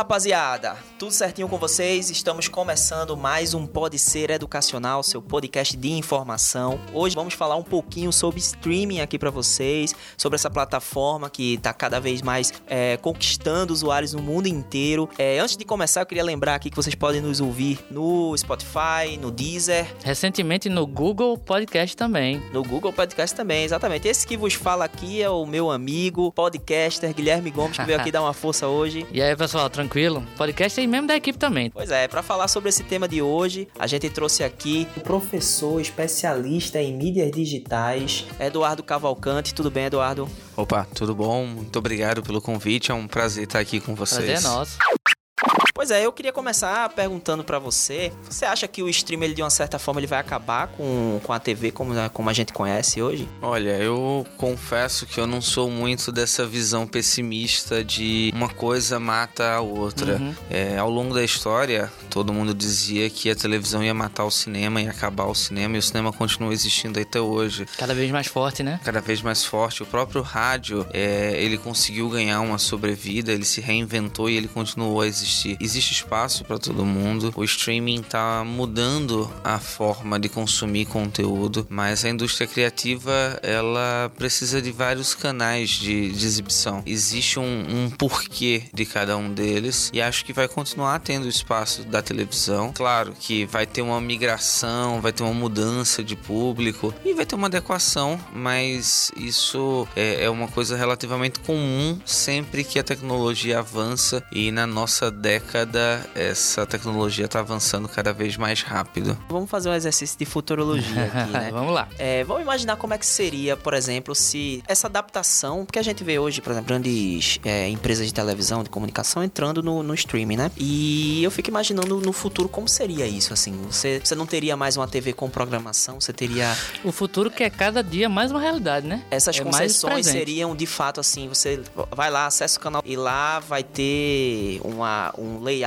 Rapaziada? Tudo certinho com vocês? Estamos começando mais um Pode Ser Educacional, seu podcast de informação. Hoje vamos falar um pouquinho sobre streaming aqui para vocês, sobre essa plataforma que está cada vez mais é, conquistando usuários no mundo inteiro. É, antes de começar, eu queria lembrar aqui que vocês podem nos ouvir no Spotify, no Deezer. Recentemente no Google Podcast também. No Google Podcast também, exatamente. Esse que vos fala aqui é o meu amigo, podcaster Guilherme Gomes, que veio aqui dar uma força hoje. E aí, pessoal, tranquilo? Podcast aí mesmo da equipe também. Pois é, para falar sobre esse tema de hoje, a gente trouxe aqui o professor especialista em mídias digitais, Eduardo Cavalcante. Tudo bem, Eduardo? Opa, tudo bom? Muito obrigado pelo convite. É um prazer estar aqui com vocês. Prazer é nosso. Pois é, eu queria começar perguntando para você, você acha que o stream ele de uma certa forma ele vai acabar com, com a TV como, como a gente conhece hoje? Olha, eu confesso que eu não sou muito dessa visão pessimista de uma coisa mata a outra. Uhum. É, ao longo da história, todo mundo dizia que a televisão ia matar o cinema, ia acabar o cinema, e o cinema continua existindo até hoje. Cada vez mais forte, né? Cada vez mais forte. O próprio rádio, é, ele conseguiu ganhar uma sobrevida, ele se reinventou e ele continuou a existir existe espaço para todo mundo. O streaming está mudando a forma de consumir conteúdo, mas a indústria criativa ela precisa de vários canais de, de exibição. Existe um, um, porquê de cada um deles e acho que vai continuar tendo espaço da televisão. Claro que vai ter uma migração, vai ter uma mudança de público e vai ter uma adequação, mas isso é, é uma coisa relativamente comum sempre que a tecnologia avança e na nossa década essa tecnologia está avançando cada vez mais rápido. Vamos fazer um exercício de futurologia aqui, né? vamos lá. É, vamos imaginar como é que seria, por exemplo, se essa adaptação, porque a gente vê hoje, por exemplo, grandes é, empresas de televisão, de comunicação entrando no, no streaming, né? E eu fico imaginando no futuro como seria isso, assim. Você, você não teria mais uma TV com programação, você teria... O futuro que é cada dia mais uma realidade, né? Essas é concessões seriam, de fato, assim, você vai lá, acessa o canal e lá vai ter uma, um layout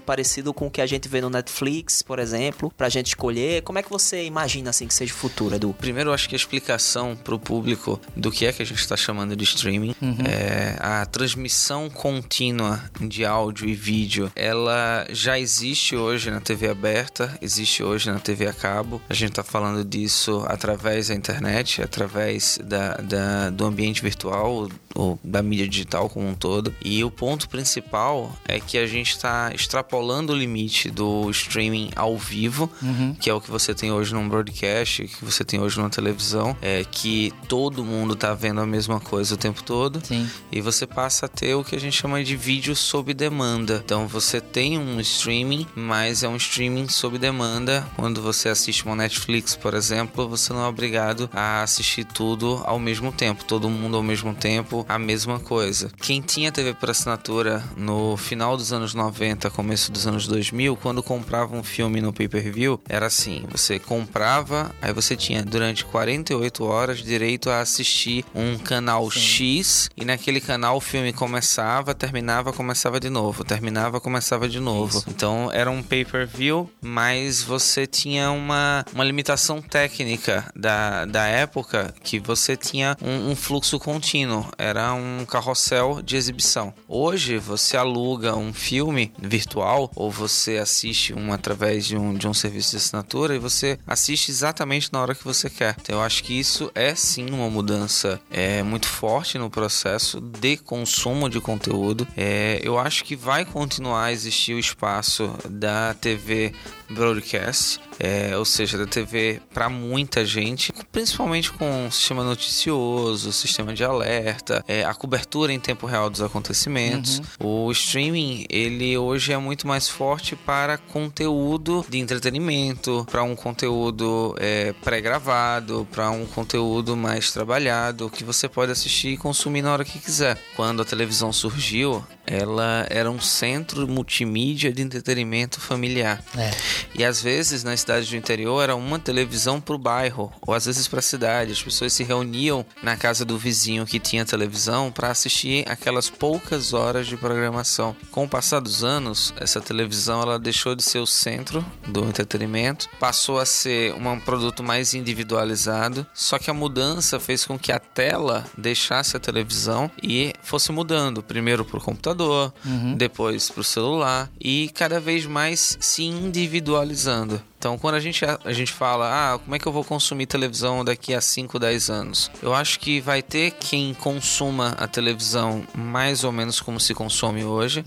parecido com o que a gente vê no Netflix, por exemplo, pra gente escolher? Como é que você imagina assim que seja o futuro, Edu? Primeiro, eu acho que a explicação pro público do que é que a gente está chamando de streaming uhum. é a transmissão contínua de áudio e vídeo. Ela já existe hoje na TV aberta, existe hoje na TV a cabo. A gente está falando disso através da internet, através da, da, do ambiente virtual ou da mídia digital como um todo. E o ponto principal é que a gente está está extrapolando o limite do streaming ao vivo, uhum. que é o que você tem hoje num broadcast, que você tem hoje numa televisão, é que todo mundo está vendo a mesma coisa o tempo todo. Sim. E você passa a ter o que a gente chama de vídeo sob demanda. Então você tem um streaming, mas é um streaming sob demanda. Quando você assiste uma Netflix, por exemplo, você não é obrigado a assistir tudo ao mesmo tempo, todo mundo ao mesmo tempo, a mesma coisa. Quem tinha TV por assinatura no final dos anos 90 90, começo dos anos 2000, quando comprava um filme no pay-per-view, era assim: você comprava, aí você tinha durante 48 horas direito a assistir um canal Sim. X e naquele canal o filme começava, terminava, começava de novo, terminava, começava de novo. Isso. Então era um pay-per-view, mas você tinha uma, uma limitação técnica da, da época que você tinha um, um fluxo contínuo, era um carrossel de exibição. Hoje você aluga um filme virtual ou você assiste um através de um, de um serviço de assinatura e você assiste exatamente na hora que você quer. Então eu acho que isso é sim uma mudança é, muito forte no processo de consumo de conteúdo. É, eu acho que vai continuar a existir o espaço da TV broadcast, é, ou seja, da TV para muita gente, principalmente com o sistema noticioso, sistema de alerta, é, a cobertura em tempo real dos acontecimentos. Uhum. O streaming, ele hoje é muito mais forte para conteúdo de entretenimento, para um conteúdo é, pré-gravado, para um conteúdo mais trabalhado, que você pode assistir e consumir na hora que quiser. Quando a televisão surgiu, ela era um centro multimídia de entretenimento familiar. É. E às vezes, nas cidades do interior era uma televisão pro bairro, ou às vezes pra cidade. As pessoas se reuniam na casa do vizinho que tinha televisão para assistir aquelas poucas horas de programação. Com o passar dos anos, essa televisão ela deixou de ser o centro do entretenimento, passou a ser um produto mais individualizado, só que a mudança fez com que a tela deixasse a televisão e fosse mudando, primeiro pro computador, depois pro celular e cada vez mais se individualizando. Então, quando a gente, a gente fala, ah, como é que eu vou consumir televisão daqui a 5, 10 anos? Eu acho que vai ter quem consuma a televisão mais ou menos como se consome hoje,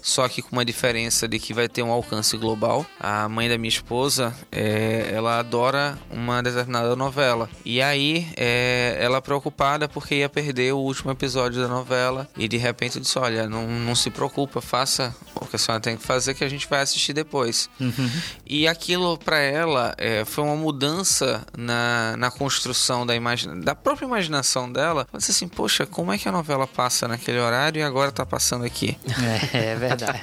só que com uma diferença de que vai ter um alcance global. A mãe da minha esposa, é, ela adora uma determinada novela. E aí, é, ela preocupada porque ia perder o último episódio da novela. E de repente eu disse: Olha, não, não se preocupa, faça que a senhora tem que fazer que a gente vai assistir depois. E aquilo para ela é, foi uma mudança na, na construção da imagem, da própria imaginação dela. Ela disse assim: Poxa, como é que a novela passa naquele horário e agora tá passando aqui? É, é verdade.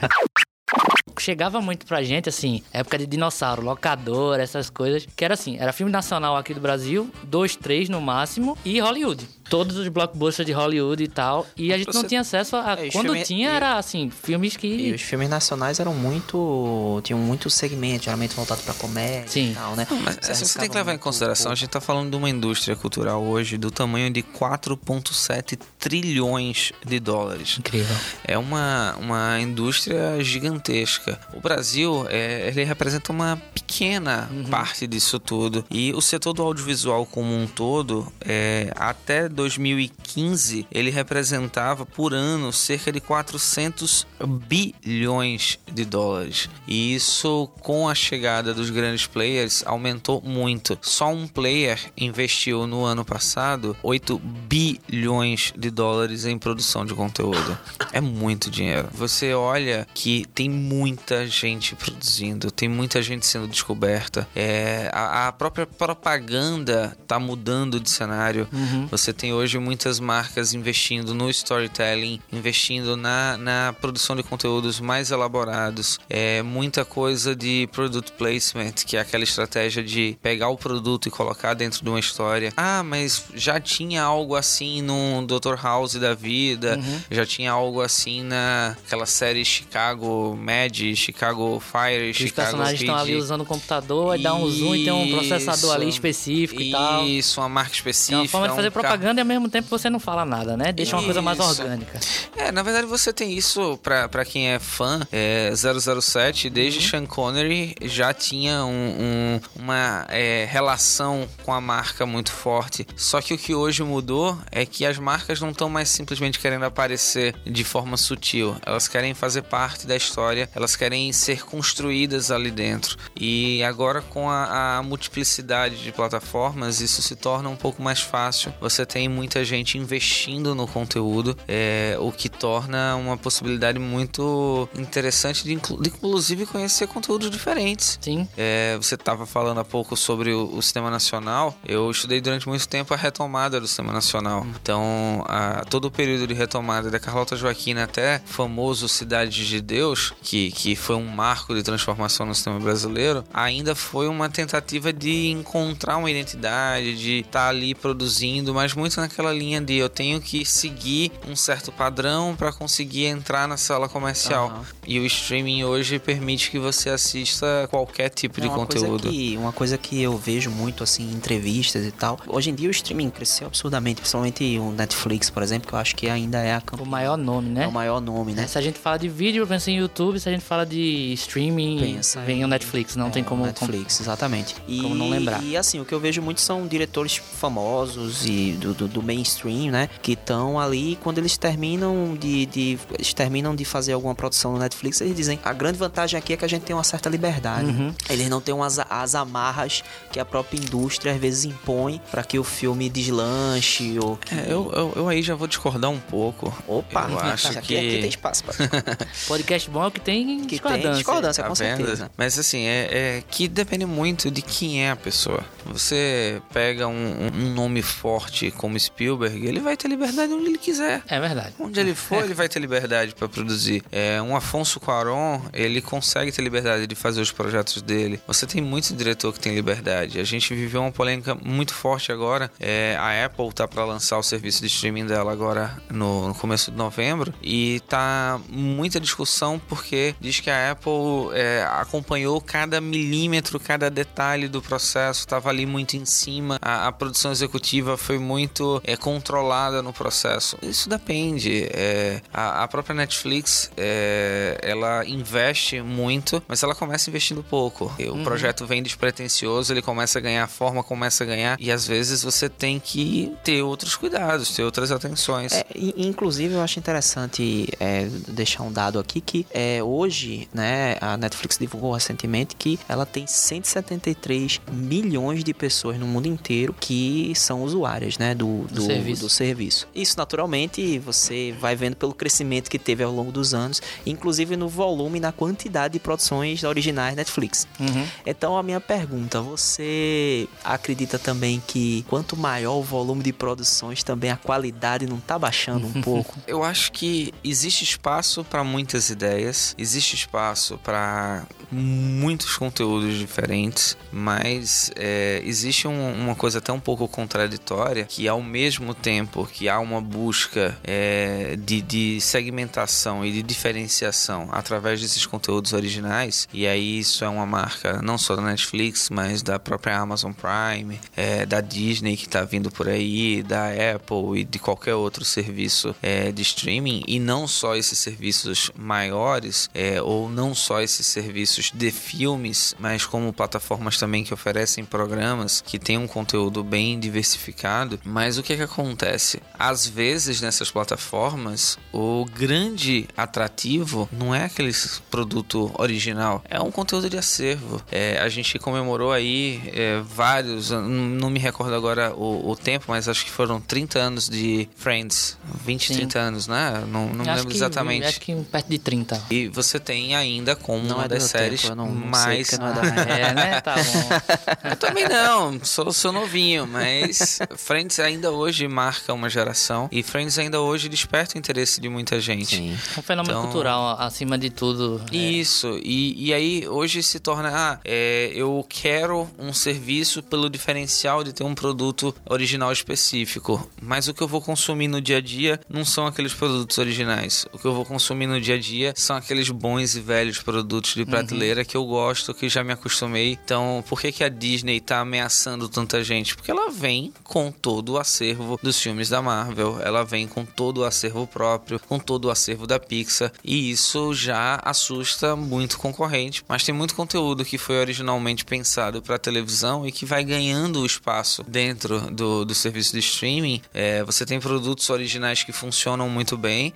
Chegava muito pra gente, assim, época de dinossauro, locador, essas coisas, que era assim, era filme nacional aqui do Brasil, dois, três no máximo, e Hollywood. Todos os blockbusters de Hollywood e tal. E a gente não Você- tinha acesso a. É, quando filme- tinha, era assim, filmes que. E os filmes nacionais eram muito. tinham muito segmento, geralmente voltado pra comédia Sim. e tal, né? Mas Se assim, você tem que levar em consideração, a gente tá falando de uma indústria cultural hoje do tamanho de 4,7 trilhões de dólares. Incrível. É uma, uma indústria gigantesca. O Brasil, é, ele representa uma pequena parte disso tudo. E o setor do audiovisual como um todo, é, até 2015, ele representava por ano cerca de 400 bilhões de dólares. E isso, com a chegada dos grandes players, aumentou muito. Só um player investiu no ano passado 8 bilhões de dólares em produção de conteúdo. É muito dinheiro. Você olha que tem muita gente produzindo, tem muita gente sendo descoberta. É, a, a própria propaganda tá mudando de cenário. Você tem hoje muitas marcas investindo no storytelling, investindo na, na produção de conteúdos mais elaborados. É muita coisa de product placement, que é aquela estratégia de pegar o produto e colocar dentro de uma história. Ah, mas já tinha algo assim no Dr. House da vida, já tinha algo assim naquela série Chicago Med, Chicago Fire, Os Chicago personagens estão ali usando o computador, aí dá um zoom e tem um processador ali Isso. específico e tal. Isso, uma marca específica. É uma forma de fazer um carro- e ao mesmo tempo você não fala nada, né? Deixa uma coisa mais Isso. orgânica. É, na verdade você tem isso pra, pra quem é fã. É, 007, desde Sean Connery, já tinha um- um- uma é, relação com a marca muito forte. Só que o que hoje mudou é que as marcas não estão mais simplesmente querendo aparecer de forma sutil. Elas querem fazer parte da história, elas querem ser construídas ali dentro. E agora com a, a multiplicidade de plataformas, isso se torna um pouco mais fácil. Você tem muita gente investindo no conteúdo, é, o que torna uma possibilidade muito interessante de, inclu- de inclusive conhecer conteúdos diferentes. Sim. É, você estava falando há pouco sobre o, o cinema nacional. Eu estudei durante muito tempo a retomada do cinema nacional. Então, a- todo o período de retomada da Carlota Joaquina até famoso Cidade de Deus, que, que foi um marco de transformação no cinema brasileiro, ainda foi uma tentativa de encontrar uma identidade, de estar ali produzindo, mas muito naquela linha de eu tenho que seguir um certo padrão para conseguir entrar na sala comercial. Aham. E o streaming hoje permite que você assista qualquer tipo de É uma conteúdo. Coisa que, uma coisa que eu vejo muito assim em entrevistas e tal. Hoje em dia o streaming cresceu absurdamente, principalmente o Netflix, por exemplo, que eu acho que ainda é a O campeã, maior nome, né? é o maior nome, né? Se a gente fala de vídeo, pensa em YouTube. Se a gente fala de streaming, Pensa vem em- o Netflix. Não É, tem como... Netflix, exatamente. E, como não lembrar. E assim, o que eu vejo muito são diretores famosos e do, do, do mainstream, né? Que estão ali quando eles terminam de, de. Eles terminam de fazer alguma produção no Netflix, eles dizem a grande vantagem aqui é que a gente tem uma certa liberdade. Uhum. Eles não têm umas, as amarras que a própria indústria às vezes impõe para que o filme deslanche ou. que- É, eu, eu, eu aí já vou discordar um pouco. Opa, eu acho aqui, que- aqui tem espaço. pra- Podcast bom é que tem que tem discordância. discordância, Tá com vendo? certeza. Mas assim, é, é que depende muito de quem é a pessoa. Você pega um, um nome forte como Spielberg, ele vai ter liberdade onde ele quiser. É verdade. Onde ele for, ele vai ter liberdade para produzir. É, um Afonso Cuarón, ele consegue ter liberdade de fazer os projetos dele. Você tem muito diretor que tem liberdade. A gente viveu uma polêmica muito forte agora. É, a Apple tá para lançar o serviço de streaming dela agora no, no começo de novembro e tá muita discussão porque diz que a Apple é, acompanhou cada milímetro, cada detalhe do processo, estava ali muito em cima. A, a produção executiva foi muito é, controlada no processo. Isso depende. É, a, a própria Netflix, é, ela investe muito, mas ela começa investindo pouco. E O projeto vem despretensioso, ele começa a ganhar forma, começa a ganhar, e às vezes você tem que ter outros cuidados, ter outras atenções. É, in- inclusive, eu acho interessante é, deixar um dado aqui que é, hoje, né, a Netflix divulgou recentemente que ela tem 173 milhões de pessoas no mundo inteiro que são usuárias, né, do, do, serviço. do serviço. Isso, naturalmente, você vai vendo pelo crescimento que teve ao longo dos anos, inclusive no volume e na quantidade de produções originais Netflix. Uhum. Então a minha pergunta, você acredita também que quanto maior o volume de produções, também a qualidade não tá baixando um pouco? Eu acho que existe espaço para muitas ideias, existe espaço para muitos conteúdos diferentes, mas é, existe um- uma coisa até um pouco contraditória que ao mesmo tempo que há uma busca é, de, de segmentação e de diferenciação através desses conteúdos originais, e aí isso é uma marca não só da Netflix, mas da própria Amazon Prime, é, da Disney que está vindo por aí, da Apple e de qualquer outro serviço é, de streaming, e não só esses serviços maiores, é, ou não só esses serviços de filmes, mas como plataformas também que oferecem programas que têm um conteúdo bem diversificado. Mas o que, que acontece? Às vezes nessas plataformas, o grande atrativo não é aquele produto original, é um conteúdo de acervo. É, a gente comemorou aí é, vários, não me recordo agora o, o tempo, mas acho que foram 30 anos de Friends, 20, Sim. 30 anos, né? Não, não me lembro que, exatamente. Acho que perto de 30. E você tem ainda como Não uma é das séries tempo, eu não- não mais. porque não é É, né? Tá bom. Eu também não, sou, sou novinho, mas Friends ainda hoje marca uma geração e Friends ainda hoje desperta o interesse de muita gente. Sim. Um fenômeno Então- cultural, acima de tudo. é. Isso, e, e aí hoje se torna, ah, é, eu quero um serviço pelo diferencial de ter um produto original específico, mas o que eu vou consumir no dia a dia não são aqueles produtos originais. O que eu vou consumir no dia a dia são aqueles bons e velhos produtos de prateleira que eu gosto, que já me acostumei. Então, por que, que a Disney tá ameaçando tanta gente? Porque ela vem com todo o acervo dos filmes da Marvel, ela vem com todo o acervo próprio, com todo o acervo da Pixar, e isso já assusta muito concorrente. Mas tem muito conteúdo que foi originalmente pensado para televisão e que vai ganhando espaço dentro do, do serviço de streaming. É, você tem produtos originais que funcionam muito bem.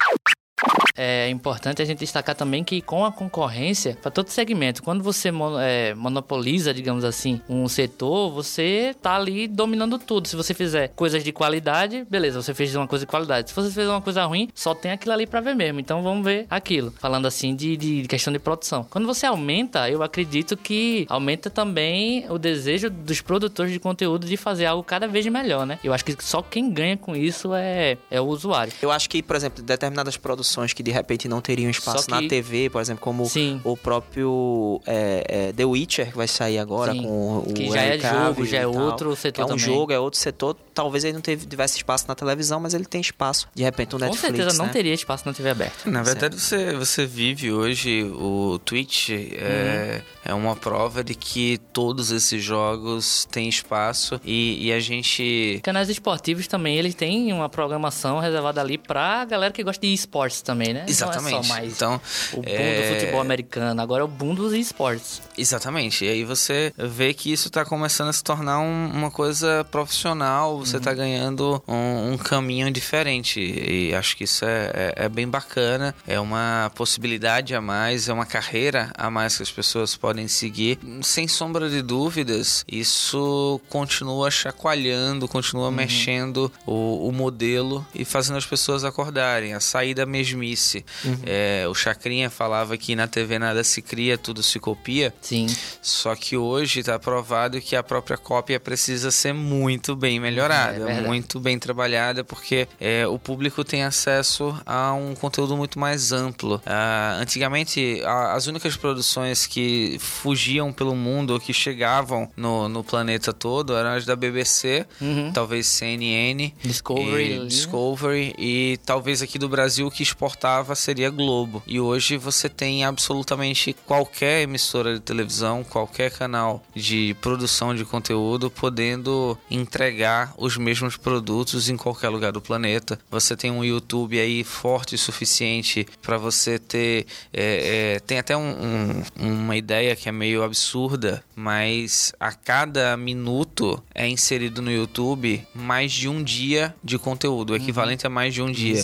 É importante a gente destacar também que com a concorrência, para todo segmento, quando você mo- é, monopoliza, digamos assim, um setor, você tá ali dominando tudo. Se você fizer coisas de qualidade, beleza, você fez uma coisa de qualidade. Se você fez uma coisa ruim, só tem aquilo ali para ver mesmo. Então vamos ver aquilo. Falando assim de, de questão de produção. Quando você aumenta, eu acredito que aumenta também o desejo dos produtores de conteúdo de fazer algo cada vez melhor, né? Eu acho que só quem ganha com isso é, é o usuário. Eu acho que, por exemplo, determinadas produções que de repente não teriam espaço Só na que- TV, por exemplo, como Sim. o próprio é, é, The Witcher, que vai sair agora Sim, com o que já é jogo, já é outro setor É um também. jogo, é outro setor. Talvez ele não teve- tivesse espaço na televisão, mas ele tem espaço. De repente, o Com Netflix, certeza não né? teria espaço na TV aberta. Na verdade, você, você vive hoje o Twitch é, é uma prova de que todos esses jogos têm espaço e, e a gente. Canais esportivos também, eles têm uma programação reservada ali pra galera que gosta de esportes também, né? Não é Exatamente. só mais Então, o boom é, do futebol americano, agora é o boom dos esportes. Exatamente. E aí você vê que isso está começando a se tornar um- uma coisa profissional, você está ganhando um, um caminho diferente. E acho que isso é, é- é bem bacana. É uma possibilidade a mais, é uma carreira a mais que as pessoas podem seguir. Sem sombra de dúvidas, isso continua chacoalhando, continua mexendo o, o modelo e fazendo as pessoas acordarem, a sair da mesmice. Disse. É, o Chacrinha falava que na TV nada se cria, tudo se copia. Sim. Só que hoje está provado que a própria cópia precisa ser muito bem melhorada, É muito bem trabalhada, porque é, o público tem acesso a um conteúdo muito mais amplo. Ah, antigamente, a- as únicas produções que fugiam pelo mundo ou que chegavam no, no planeta todo eram as da BBC, talvez CNN, Discovery, e, né? Discovery e talvez aqui do Brasil que exportava seria Globo. E hoje você tem absolutamente qualquer emissora de televisão, qualquer canal de produção de conteúdo podendo entregar os mesmos produtos em qualquer lugar do planeta. Você tem um YouTube aí forte o suficiente para você ter. é, é, tem até um- um- uma ideia que é meio absurda, mas a cada minuto é inserido no YouTube mais de um dia de conteúdo, o equivalente a mais de um dia.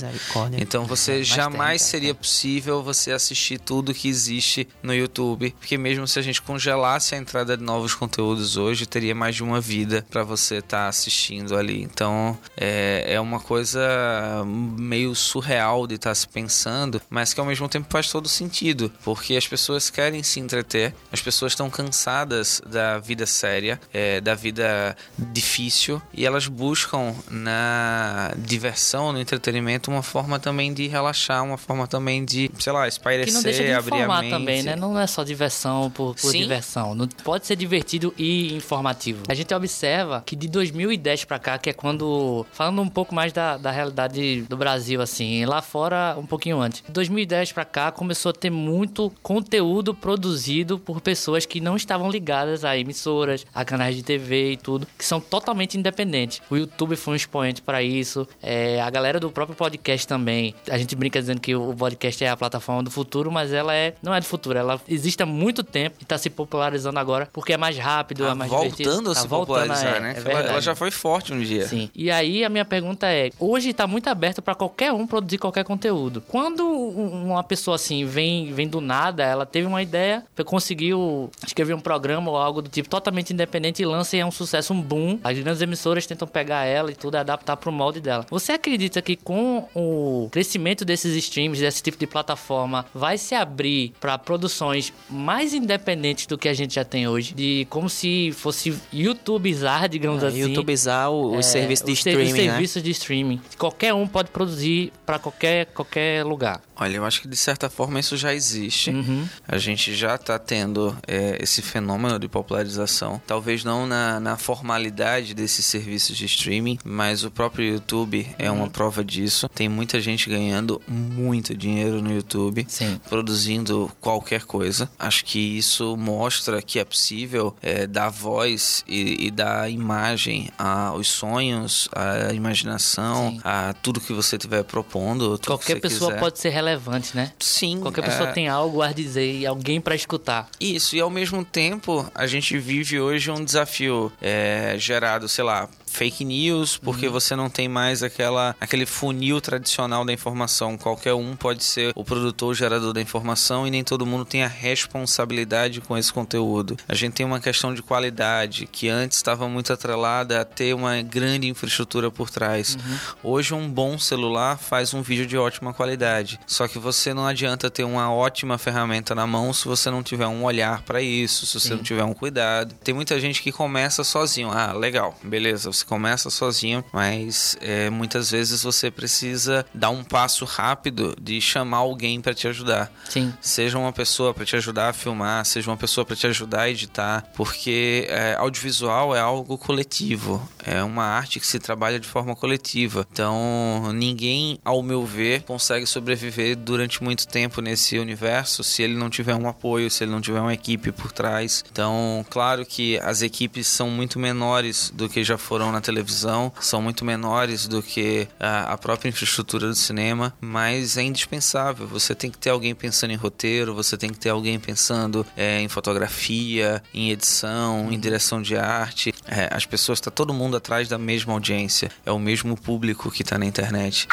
Então você Mais jamais seria possível você assistir tudo que existe no YouTube, porque mesmo se a gente congelasse a entrada de novos conteúdos hoje, teria mais de uma vida para você estar assistindo ali. Então é, é uma coisa meio surreal de estar se pensando, mas que ao mesmo tempo faz todo sentido, porque as pessoas querem se entreter, as pessoas estão cansadas da vida séria, é, da vida difícil, e elas buscam na diversão, no entretenimento, uma forma também de relaxar, uma forma também de, sei lá, espairecer, Que não deixa de abrir a mente. também, né? Não é só diversão por, por diversão. Não pode ser divertido e informativo. A gente observa que de 2010 pra cá, que é quando. Falando um pouco mais da, da realidade do Brasil, assim, lá fora um pouquinho antes. De 2010 pra cá começou a ter muito conteúdo produzido por pessoas que não estavam ligadas a emissoras, a canais de TV e tudo, que são totalmente independentes. O YouTube foi um expoente pra isso. É, a galera do próprio podcast também. A gente brinca dizendo que o podcast é a plataforma do futuro, mas ela é não é do futuro. Ela existe há muito tempo e tá se popularizando agora porque é mais rápido, Tá é mais divertido. voltando a Tá se voltando, popularizar, é, né? é ela, ela já foi forte um dia. Sim. E aí a minha pergunta é: hoje tá muito aberto pra qualquer um produzir qualquer conteúdo. Quando um- uma pessoa assim vem, vem do nada, ela teve uma ideia, conseguiu escrever um programa ou algo do tipo totalmente independente e lança e é um sucesso, um boom. As grandes emissoras tentam pegar ela e tudo e adaptar pro molde dela. Você acredita que com o crescimento desses streams, desse tipo de plataforma, vai se abrir pra produções mais independentes do que a gente já tem hoje? De como se fosse YouTubezar, digamos assim. YouTubezar o, o É, serviço de os streaming, os né? serviços de streaming. Qualquer um pode produzir pra qualquer, qualquer lugar. Olha, eu acho que de certa forma isso já existe. Uhum. A gente já está tendo é, esse fenômeno de popularização. Talvez não na, na formalidade desses serviços de streaming, mas o próprio YouTube é Uhum. uma prova disso. Tem muita gente ganhando muito dinheiro no YouTube, Sim. produzindo qualquer coisa. Acho que isso mostra que é possível é, dar voz e, e dar imagem aos sonhos, à imaginação, Sim. a tudo que você estiver propondo. Qualquer pessoa quiser. pode ser relevante, né? Sim. Qualquer pessoa é, tem algo a dizer e alguém pra escutar. Isso, e ao mesmo tempo, a gente vive hoje um desafio é, gerado, sei lá, fake news, porque você não tem mais aquela, aquele funil tradicional da informação. Qualquer um pode ser o produtor, o gerador da informação e nem todo mundo tem a responsabilidade com esse conteúdo. A gente tem uma questão de qualidade que antes estava muito atrelada a ter uma grande infraestrutura por trás. Hoje um bom celular faz um vídeo de ótima qualidade. Só que você não adianta ter uma ótima ferramenta na mão se você não tiver um olhar para isso, se você Sim. não tiver um cuidado. Tem muita gente que começa sozinho. Ah, legal, beleza, você começa sozinho, mas é, muitas vezes você precisa dar um passo rápido de chamar alguém para te ajudar. Sim. Seja uma pessoa para te ajudar a filmar, seja uma pessoa para te ajudar a editar, porque é, audiovisual é algo coletivo, é uma arte que se trabalha de forma coletiva. Então, ninguém, ao meu ver, consegue sobreviver durante muito tempo nesse universo se ele não tiver um apoio, se ele não tiver uma equipe por trás. Então, claro que as equipes são muito menores do que já foram na televisão, são muito menores do que a, a própria infraestrutura do cinema, mas é indispensável. Você tem que ter alguém pensando em roteiro, você tem que ter alguém pensando é, em fotografia, em edição, em direção de arte. É, as pessoas, tá todo mundo atrás da mesma audiência, é o mesmo público que tá na internet.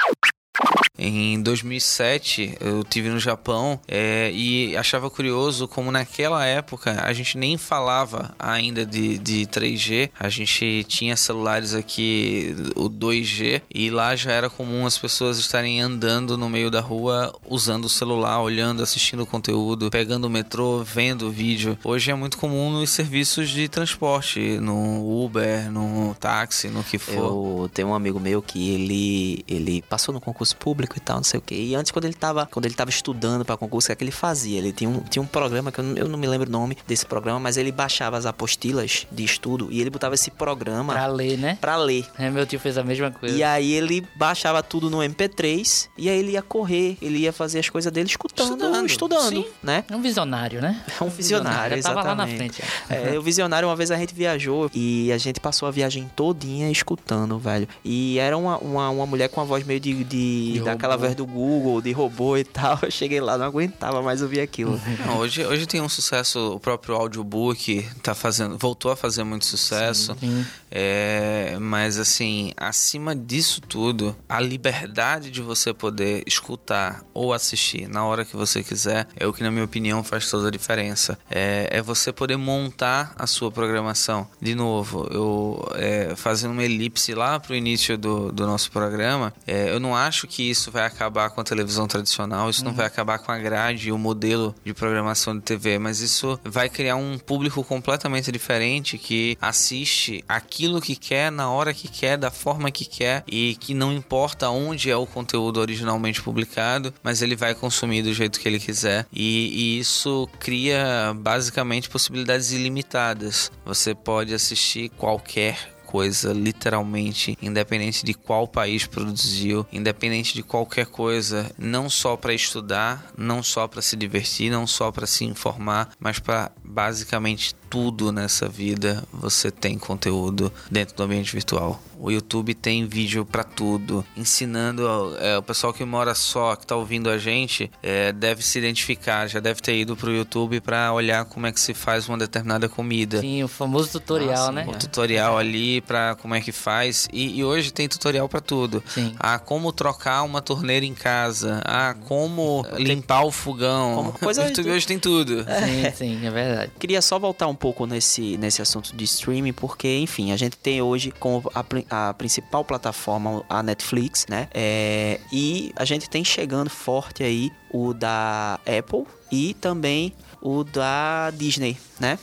Em 2007 eu tive no Japão é, e achava curioso como naquela época a gente nem falava ainda de, de 3G, a gente tinha celulares aqui, o 2G, e lá já era comum as pessoas estarem andando no meio da rua usando o celular, olhando, assistindo conteúdo, pegando o metrô, vendo vídeo. Hoje é muito comum nos serviços de transporte, no Uber, no táxi, no que for. Eu tenho um amigo meu que ele, ele passou no concurso público e tal, não sei o quê. E antes, quando ele tava, quando ele tava estudando para concurso, o que, é que ele fazia? Ele tinha um, tinha um programa que eu não, eu não me lembro o nome desse programa, mas ele baixava as apostilas de estudo e ele botava esse programa Pra ler, né? pra ler. É, meu tio fez a mesma coisa. E aí ele baixava tudo no MP3 e aí ele ia correr, ele ia fazer as coisas dele escutando, Estudando, estudando, sim. né? É um visionário, né? É um visionário, Já tava lá na exatamente. frente. É, o visionário, uma vez a gente viajou e a gente passou a viagem todinha escutando, velho. E era uma, uma, uma mulher com a voz meio de. de, De daquela robô. voz do Google, de robô e tal. Eu cheguei lá, não aguentava mais ouvir aquilo. Não, hoje, hoje tem um sucesso, o próprio audiobook tá fazendo, voltou a fazer muito sucesso. Sim. É, mas assim, acima disso tudo, a liberdade de você poder escutar ou assistir na hora que você quiser é o que, na minha opinião, faz toda a diferença. É, é você poder montar a sua programação. De novo, eu é, fazendo uma elipse lá pro início do, do nosso programa, é, eu não acho que isso vai acabar com a televisão tradicional, isso não vai acabar com a grade e o modelo de programação de TV, mas isso vai criar um público completamente diferente que assiste aquilo que quer, na hora que quer, da forma que quer e que não importa onde é o conteúdo originalmente publicado, mas ele vai consumir do jeito que ele quiser e, e isso cria basicamente possibilidades ilimitadas. Você pode assistir qualquer coisa, literalmente, independente de qual país produziu, independente de qualquer coisa, não só para estudar, não só para se divertir, não só para se informar, mas para basicamente tudo nessa vida você tem conteúdo dentro do ambiente virtual. O YouTube tem vídeo para tudo, ensinando é, o pessoal que mora só, que tá ouvindo a gente, é, deve se identificar, já deve ter ido pro YouTube para olhar como é que se faz uma determinada comida Sim, o famoso tutorial, sim, né? o tutorial ali pra como é que faz e, e hoje tem tutorial pra tudo. Sim. Ah, como trocar uma torneira em casa. Ah, como limpar o fogão. Como coisa o YouTube de- hoje tem tudo. Sim, sim, é verdade. Queria só voltar um pouco nesse, nesse assunto de streaming, porque, enfim, a gente tem hoje como a, a principal plataforma a Netflix, né? É, e a gente tem chegando forte aí o da Apple e também o da Disney, né?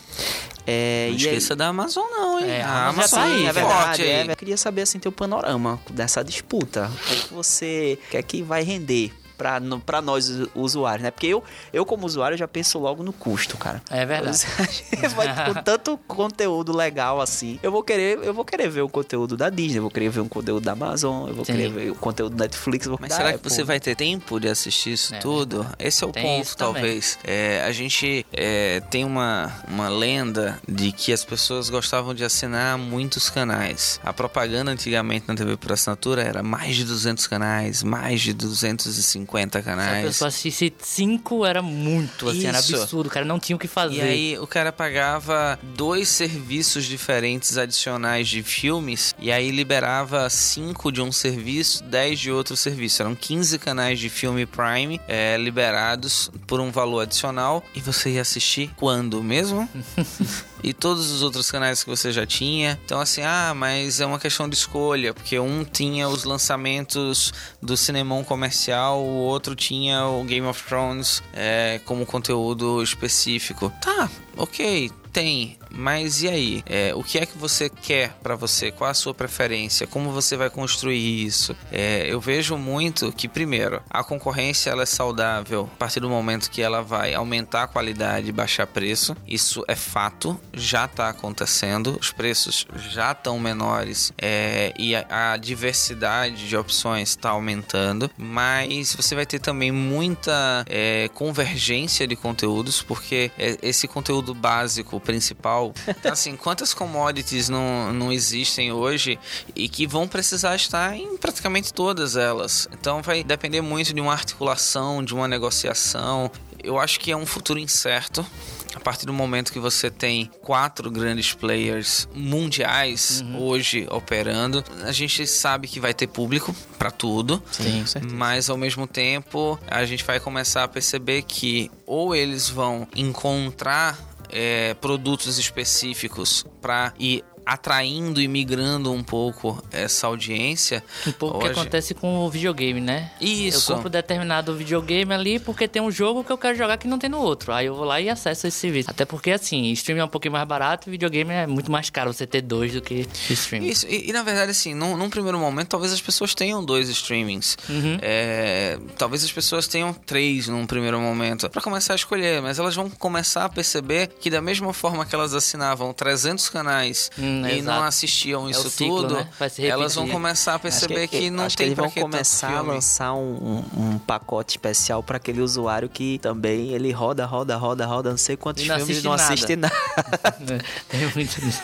É, Não e aí- esqueça da Amazon não, hein? É, a Amazon tá aí, Sim, é verdade. aí. é, eu queria saber assim teu panorama dessa disputa. O que, é que você quer que vai render pra nós us- usuários, né? Porque eu, eu como usuário, já penso logo no custo, cara. É verdade. Vai com tanto conteúdo legal assim. Eu vou querer, eu vou querer ver o conteúdo da Disney, eu vou querer ver o conteúdo da Amazon, eu vou Sim. querer ver o conteúdo da Netflix. Mas da será que Apple. você vai ter tempo de assistir isso É tudo? Esse é o Tem ponto, talvez. É, a gente é, tem uma, uma lenda de que as pessoas gostavam de assinar muitos canais. A propaganda antigamente na TV por assinatura era mais de 200 canais, mais de 250 Se a canais. pessoa assistisse cinco, era muito, assim, era Isso. absurdo. O cara não tinha o que fazer. E aí o cara pagava dois serviços diferentes adicionais de filmes e aí liberava cinco de um serviço, 10 de outro serviço. Eram 15 canais de filme Prime é, liberados por um valor adicional e você ia assistir quando mesmo? e todos os outros canais que você já tinha. Então, assim, ah, mas é uma questão de escolha, porque um tinha os lançamentos do cinemão comercial, o outro tinha o Game of Thrones é, como conteúdo específico. Tá, ok. Tem, mas e aí? É, o que é que você quer pra você? Qual a sua preferência? Como você vai construir isso? É, eu vejo muito que, primeiro, a concorrência ela é saudável a partir do momento que ela vai aumentar a qualidade e baixar preço. Isso é fato, já está acontecendo. Os preços já estão menores é, e a, a diversidade de opções está aumentando. Mas você vai ter também muita é, convergência de conteúdos, porque é, esse conteúdo básico principal. Então, assim, quantas commodities não, não existem hoje e que vão precisar estar em praticamente todas elas. Então vai depender muito de uma articulação, de uma negociação. Eu acho que é um futuro incerto. a partir do momento que você tem quatro grandes players mundiais Uhum. hoje operando, a gente sabe que vai ter público para tudo. Sim. Mas ao mesmo tempo, a gente vai começar a perceber que ou eles vão encontrar é, produtos específicos para ir atraindo e migrando um pouco essa audiência. Um pouco o que Hoje- acontece com o videogame, né? Isso. Eu compro determinado videogame ali porque tem um jogo que eu quero jogar que não tem no outro. Aí eu vou lá e acesso esse serviço. Até porque, assim, streaming é um pouquinho mais barato e videogame é muito mais caro você ter dois do que streaming. Isso, e, e, na verdade, assim, num, num primeiro momento, talvez as pessoas tenham dois streamings. Uhum. É, talvez as pessoas tenham três num primeiro momento, para começar a escolher, mas elas vão começar a perceber que, da mesma forma que elas assinavam 300 canais Hum, e exato. não assistiam É isso o ciclo, tudo, né? Se elas vão começar a perceber que, não acho tem que eles pra vão que começar a lançar um, um- um pacote especial para aquele usuário que também ele roda, roda, roda, roda, não sei quantos E não filmes não nada. assiste nada. tem muito disso.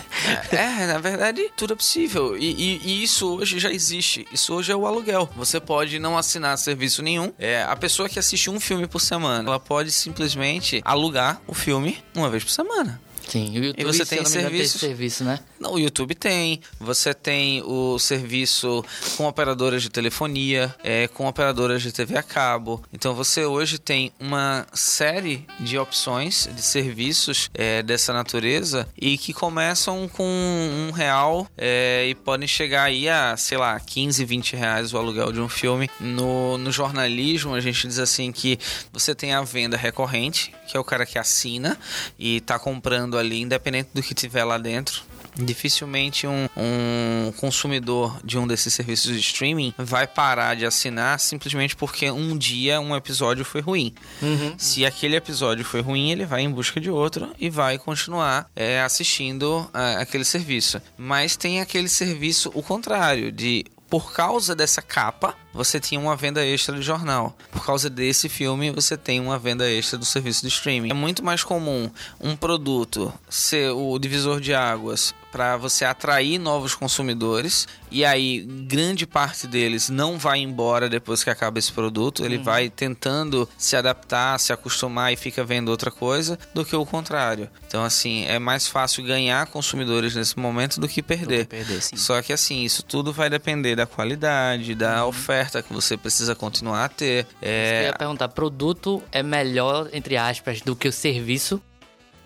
É, na verdade, tudo é possível. E, e- e isso hoje já existe. Isso hoje é o aluguel. Você pode não assinar serviço nenhum. É, a pessoa que assiste um filme por semana, ela pode simplesmente alugar o filme uma vez por semana. Sim, o YouTube, você se tem serviços? serviço, né? Não, o YouTube tem. Você tem o serviço com operadoras de telefonia, é, com operadoras de TV a cabo. Então você hoje tem uma série de opções de serviços é, dessa natureza e que começam com um real é, e podem chegar aí a, sei lá, 15, 20 reais o aluguel de um filme. No, no jornalismo, a gente diz assim que você tem a venda recorrente, que é o cara que assina e tá comprando ali, independente do que tiver lá dentro. Dificilmente um, um consumidor de um desses serviços de streaming vai parar de assinar simplesmente porque um dia um episódio foi ruim. Se aquele episódio foi ruim, ele vai em busca de outro e vai continuar é, assistindo ah, aquele serviço. Mas tem aquele serviço, o contrário, de por causa dessa capa, você tinha uma venda extra de jornal. Por causa desse filme, você tem uma venda extra do serviço de streaming. É muito mais comum um produto ser o divisor de águas para você atrair novos consumidores e aí grande parte deles não vai embora depois que acaba esse produto, ele vai tentando se adaptar, se acostumar e fica vendo outra coisa, do que o contrário. Então assim, é mais fácil ganhar consumidores nesse momento do que perder. perder, sim. Só que assim, isso tudo vai depender da qualidade, da oferta que você precisa continuar a ter. Eu É, ia perguntar, produto é melhor, entre aspas, do que o serviço?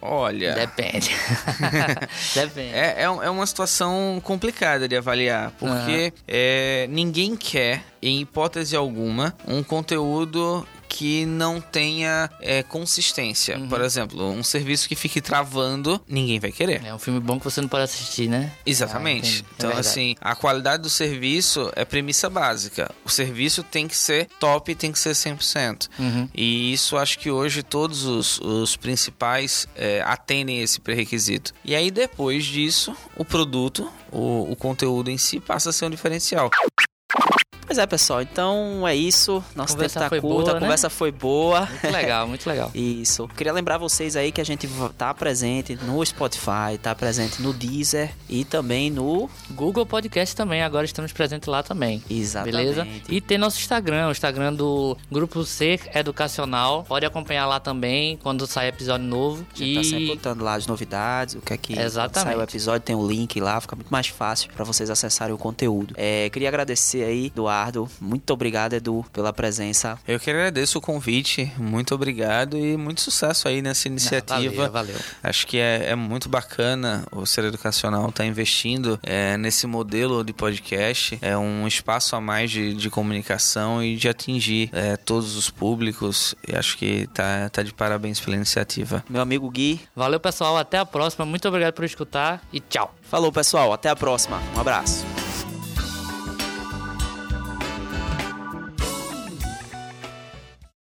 Olha, Depende. Depende. é, é, é uma situação complicada de avaliar, porque é, ninguém quer, em hipótese alguma, um conteúdo que não tenha é, consistência. Por exemplo, um serviço que fique travando, ninguém vai querer. É um filme bom que você não pode assistir, né? Exatamente. Ah. É então, verdade. assim, a qualidade do serviço é premissa básica. O serviço tem que ser top, tem que ser 100%. Uhum. E isso acho que hoje todos os, os principais é, atendem esse pré-requisito. E aí, depois disso, o produto, o, o conteúdo em si passa a ser um diferencial. Pois é, pessoal. Então é isso. Nosso Conversa tempo tá foi curto, boa, a né? conversa foi boa. Muito legal, muito legal. Isso. Queria lembrar vocês aí que a gente tá presente no Spotify, tá presente no Deezer e também no. Google Podcast também, agora estamos presentes lá também. Exatamente. Beleza? E tem nosso Instagram, o Instagram do Grupo C Educacional. Pode acompanhar lá também quando sai episódio novo. A gente tá sempre E botando lá as novidades, o que é que Exatamente. sai o episódio, tem o link lá, fica muito mais fácil pra vocês acessarem o conteúdo. É, queria agradecer aí, Eduardo. Muito obrigado, Edu, pela presença. Eu que agradeço o convite, muito obrigado e muito sucesso aí nessa iniciativa. valeu, valeu. Acho que é, é muito bacana o Ser Educacional estar investindo é, nesse modelo de podcast. É um espaço a mais de, de comunicação e de atingir é, todos os públicos. E acho que tá, tá de parabéns pela iniciativa. Meu amigo Gui. Valeu, pessoal. Até a próxima. Muito obrigado por escutar e tchau. Falou, pessoal. Até a próxima. Um abraço.